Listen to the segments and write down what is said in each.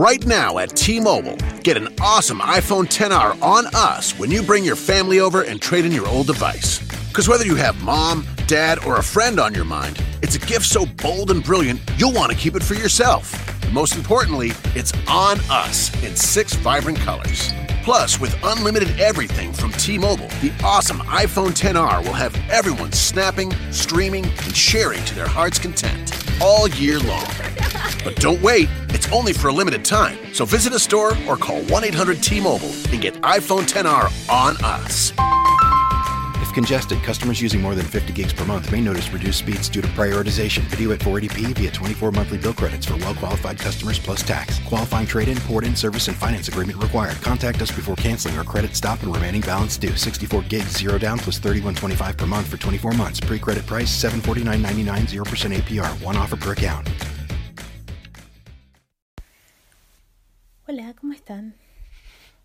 Right now at T Mobile, get an awesome iPhone 10R on us when you bring your family over and trade in your old device. Because whether you have mom, dad, or a friend on your mind, it's a gift so bold and brilliant you'll want to keep it for yourself. And most importantly, it's on us in six vibrant colors. Plus, with unlimited everything from T Mobile, the awesome iPhone 10R will have everyone snapping, streaming, and sharing to their heart's content all year long. But don't wait, only for a limited time. So visit a store or call 1 800 T Mobile and get iPhone 10R on us. If congested, customers using more than 50 gigs per month may notice reduced speeds due to prioritization. Video at 480p via 24 monthly bill credits for well qualified customers plus tax. Qualifying trade in, port in, service, and finance agreement required. Contact us before canceling or credit stop and remaining balance due. 64 gigs, zero down plus 31.25 per month for 24 months. Pre credit price 749.99, 0% APR. One offer per account. Hola, ¿cómo están?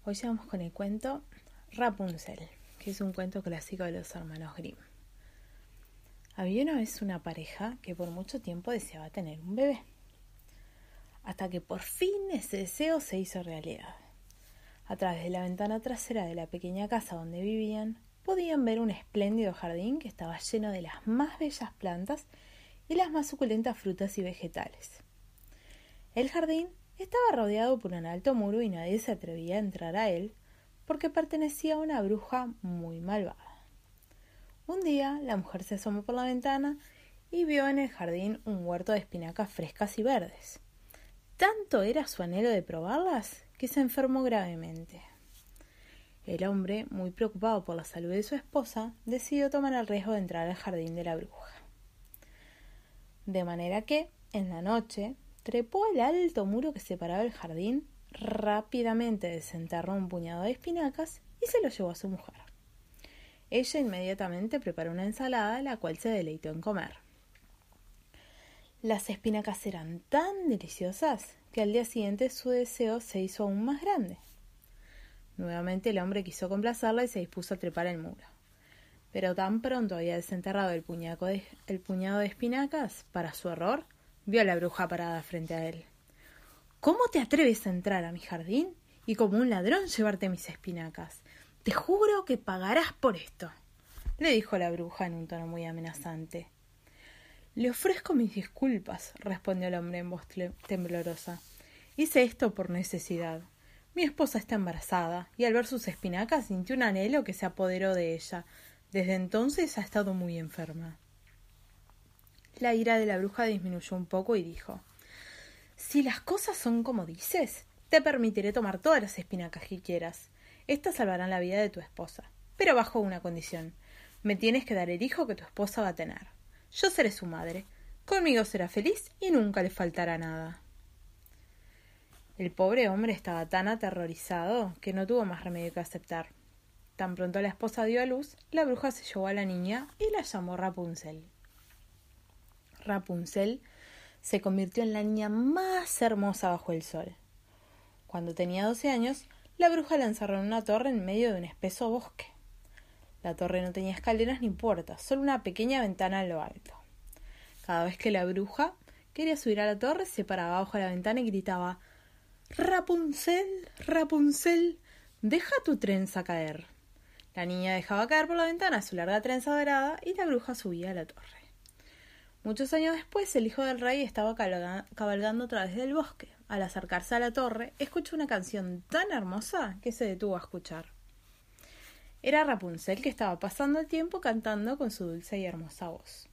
Hoy vamos con el cuento Rapunzel. que es un cuento clásico de los hermanos Grimm. Había una vez una pareja que por mucho tiempo deseaba tener un bebé, hasta que por fin ese deseo se hizo realidad. A través de la ventana trasera de la pequeña casa donde vivían, podían ver un espléndido jardín que estaba lleno de las más bellas plantas y las más suculentas frutas y vegetales. El jardín estaba rodeado por un alto muro y nadie se atrevía a entrar a él porque pertenecía a una bruja muy malvada. Un día la mujer se asomó por la ventana y vio en el jardín un huerto de espinacas frescas y verdes. Tanto era su anhelo de probarlas que se enfermó gravemente. El hombre, muy preocupado por la salud de su esposa, decidió tomar el riesgo de entrar al jardín de la bruja. De manera que, en la noche, trepó el alto muro que separaba el jardín rápidamente desenterró un puñado de espinacas y se lo llevó a su mujer. Ella inmediatamente preparó una ensalada, la cual se deleitó en comer. Las espinacas eran tan deliciosas que al día siguiente su deseo se hizo aún más grande. Nuevamente el hombre quiso complacerla y se dispuso a trepar el muro. Pero tan pronto había desenterrado el, de, el puñado de espinacas, para su error, vio a la bruja parada frente a él. ¿Cómo te atreves a entrar a mi jardín y como un ladrón llevarte mis espinacas? Te juro que pagarás por esto, le dijo la bruja en un tono muy amenazante. Le ofrezco mis disculpas, respondió el hombre en voz temblorosa. Hice esto por necesidad. Mi esposa está embarazada, y al ver sus espinacas sintió un anhelo que se apoderó de ella. Desde entonces ha estado muy enferma. La ira de la bruja disminuyó un poco y dijo si las cosas son como dices, te permitiré tomar todas las espinacas que quieras. Estas salvarán la vida de tu esposa, pero bajo una condición. Me tienes que dar el hijo que tu esposa va a tener. Yo seré su madre. Conmigo será feliz y nunca le faltará nada. El pobre hombre estaba tan aterrorizado que no tuvo más remedio que aceptar. Tan pronto la esposa dio a luz, la bruja se llevó a la niña y la llamó Rapunzel. Rapunzel se convirtió en la niña más hermosa bajo el sol. Cuando tenía doce años, la bruja la encerró en una torre en medio de un espeso bosque. La torre no tenía escaleras ni puertas, solo una pequeña ventana en lo alto. Cada vez que la bruja quería subir a la torre, se paraba bajo la ventana y gritaba Rapunzel, Rapunzel, deja tu trenza caer. La niña dejaba caer por la ventana su larga trenza dorada y la bruja subía a la torre. Muchos años después, el hijo del rey estaba cabalgando a través del bosque. Al acercarse a la torre, escuchó una canción tan hermosa que se detuvo a escuchar. Era Rapunzel que estaba pasando el tiempo cantando con su dulce y hermosa voz.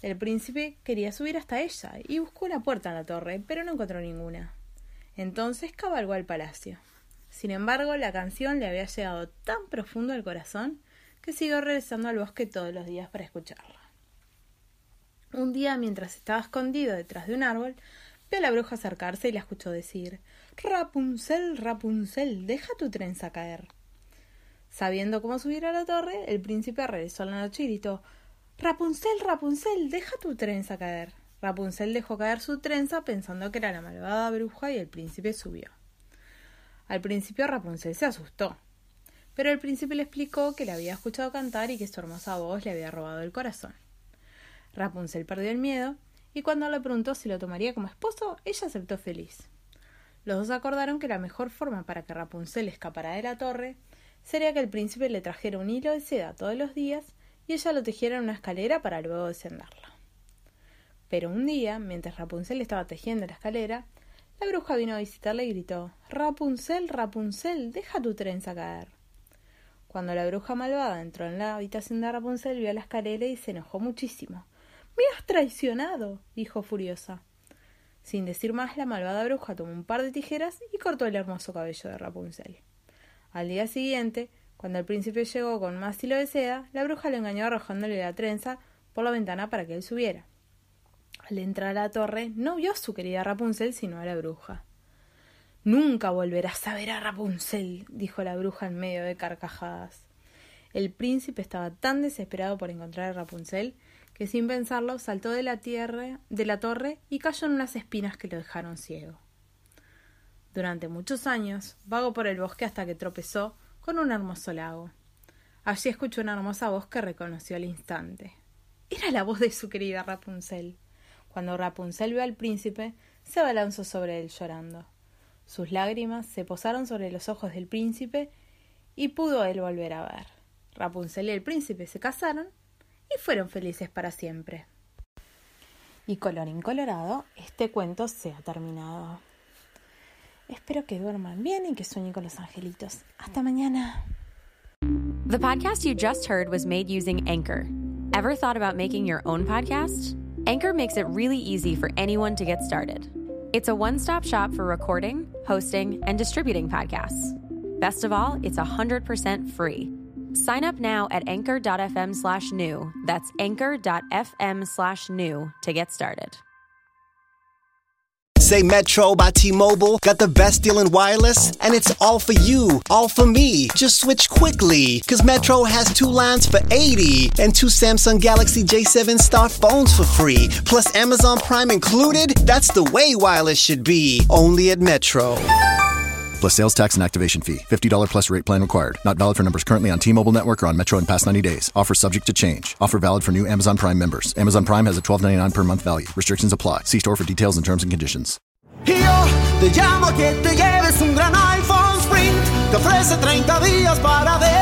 El príncipe quería subir hasta ella y buscó una puerta en la torre, pero no encontró ninguna. Entonces cabalgó al palacio. Sin embargo, la canción le había llegado tan profundo al corazón que siguió regresando al bosque todos los días para escucharla. Un día, mientras estaba escondido detrás de un árbol, vio a la bruja acercarse y la escuchó decir Rapunzel, Rapunzel, deja tu trenza caer. Sabiendo cómo subir a la torre, el príncipe regresó a la noche y gritó Rapunzel, Rapunzel, deja tu trenza caer. Rapunzel dejó caer su trenza pensando que era la malvada bruja y el príncipe subió. Al principio Rapunzel se asustó, pero el príncipe le explicó que le había escuchado cantar y que su hermosa voz le había robado el corazón. Rapunzel perdió el miedo y cuando le preguntó si lo tomaría como esposo, ella aceptó feliz. los dos acordaron que la mejor forma para que Rapunzel escapara de la torre sería que el príncipe le trajera un hilo de seda todos los días y ella lo tejiera en una escalera para luego descenderla. Pero un día, mientras Rapunzel estaba tejiendo la escalera, la bruja vino a visitarla y gritó Rapunzel, Rapunzel, deja tu trenza caer. Cuando la bruja malvada entró en la habitación de Rapunzel, vio la escalera y se enojó muchísimo. Me has traicionado, dijo furiosa. Sin decir más, la malvada bruja tomó un par de tijeras y cortó el hermoso cabello de Rapunzel. Al día siguiente, cuando el príncipe llegó con más hilo de seda, la bruja le engañó arrojándole la trenza por la ventana para que él subiera. Al entrar a la torre, no vio a su querida Rapunzel, sino a la bruja. Nunca volverás a ver a Rapunzel, dijo la bruja en medio de carcajadas. El príncipe estaba tan desesperado por encontrar a Rapunzel que sin pensarlo saltó de la tierra de la torre y cayó en unas espinas que lo dejaron ciego. Durante muchos años vagó por el bosque hasta que tropezó con un hermoso lago. Allí escuchó una hermosa voz que reconoció al instante. Era la voz de su querida Rapunzel. Cuando Rapunzel vio al príncipe, se abalanzó sobre él llorando. Sus lágrimas se posaron sobre los ojos del príncipe y pudo él volver a ver. Rapunzel y el príncipe se casaron y fueron felices para siempre. Y colorín colorado, este cuento se ha terminado. Espero que duerman bien y que sueñen con los angelitos. Hasta mañana. The podcast you just heard was made using Anchor. Ever thought about making your own podcast? Anchor makes it really easy for anyone to get started. It's a one stop shop for recording, hosting, and distributing podcasts. Best of all, it's 100% free. Sign up now at anchor.fm slash new. That's anchor.fm slash new to get started. Say Metro by T Mobile got the best deal in wireless, and it's all for you, all for me. Just switch quickly, because Metro has two lines for 80 and two Samsung Galaxy J7 Star phones for free, plus Amazon Prime included. That's the way wireless should be, only at Metro plus sales tax and activation fee. $50 plus rate plan required. Not valid for numbers currently on T-Mobile network or on Metro in past 90 days. Offer subject to change. Offer valid for new Amazon Prime members. Amazon Prime has a $12.99 per month value. Restrictions apply. See store for details and terms and conditions. Yo te llamo que te lleves un gran iPhone Sprint. Te ofrece 30 días para decidir.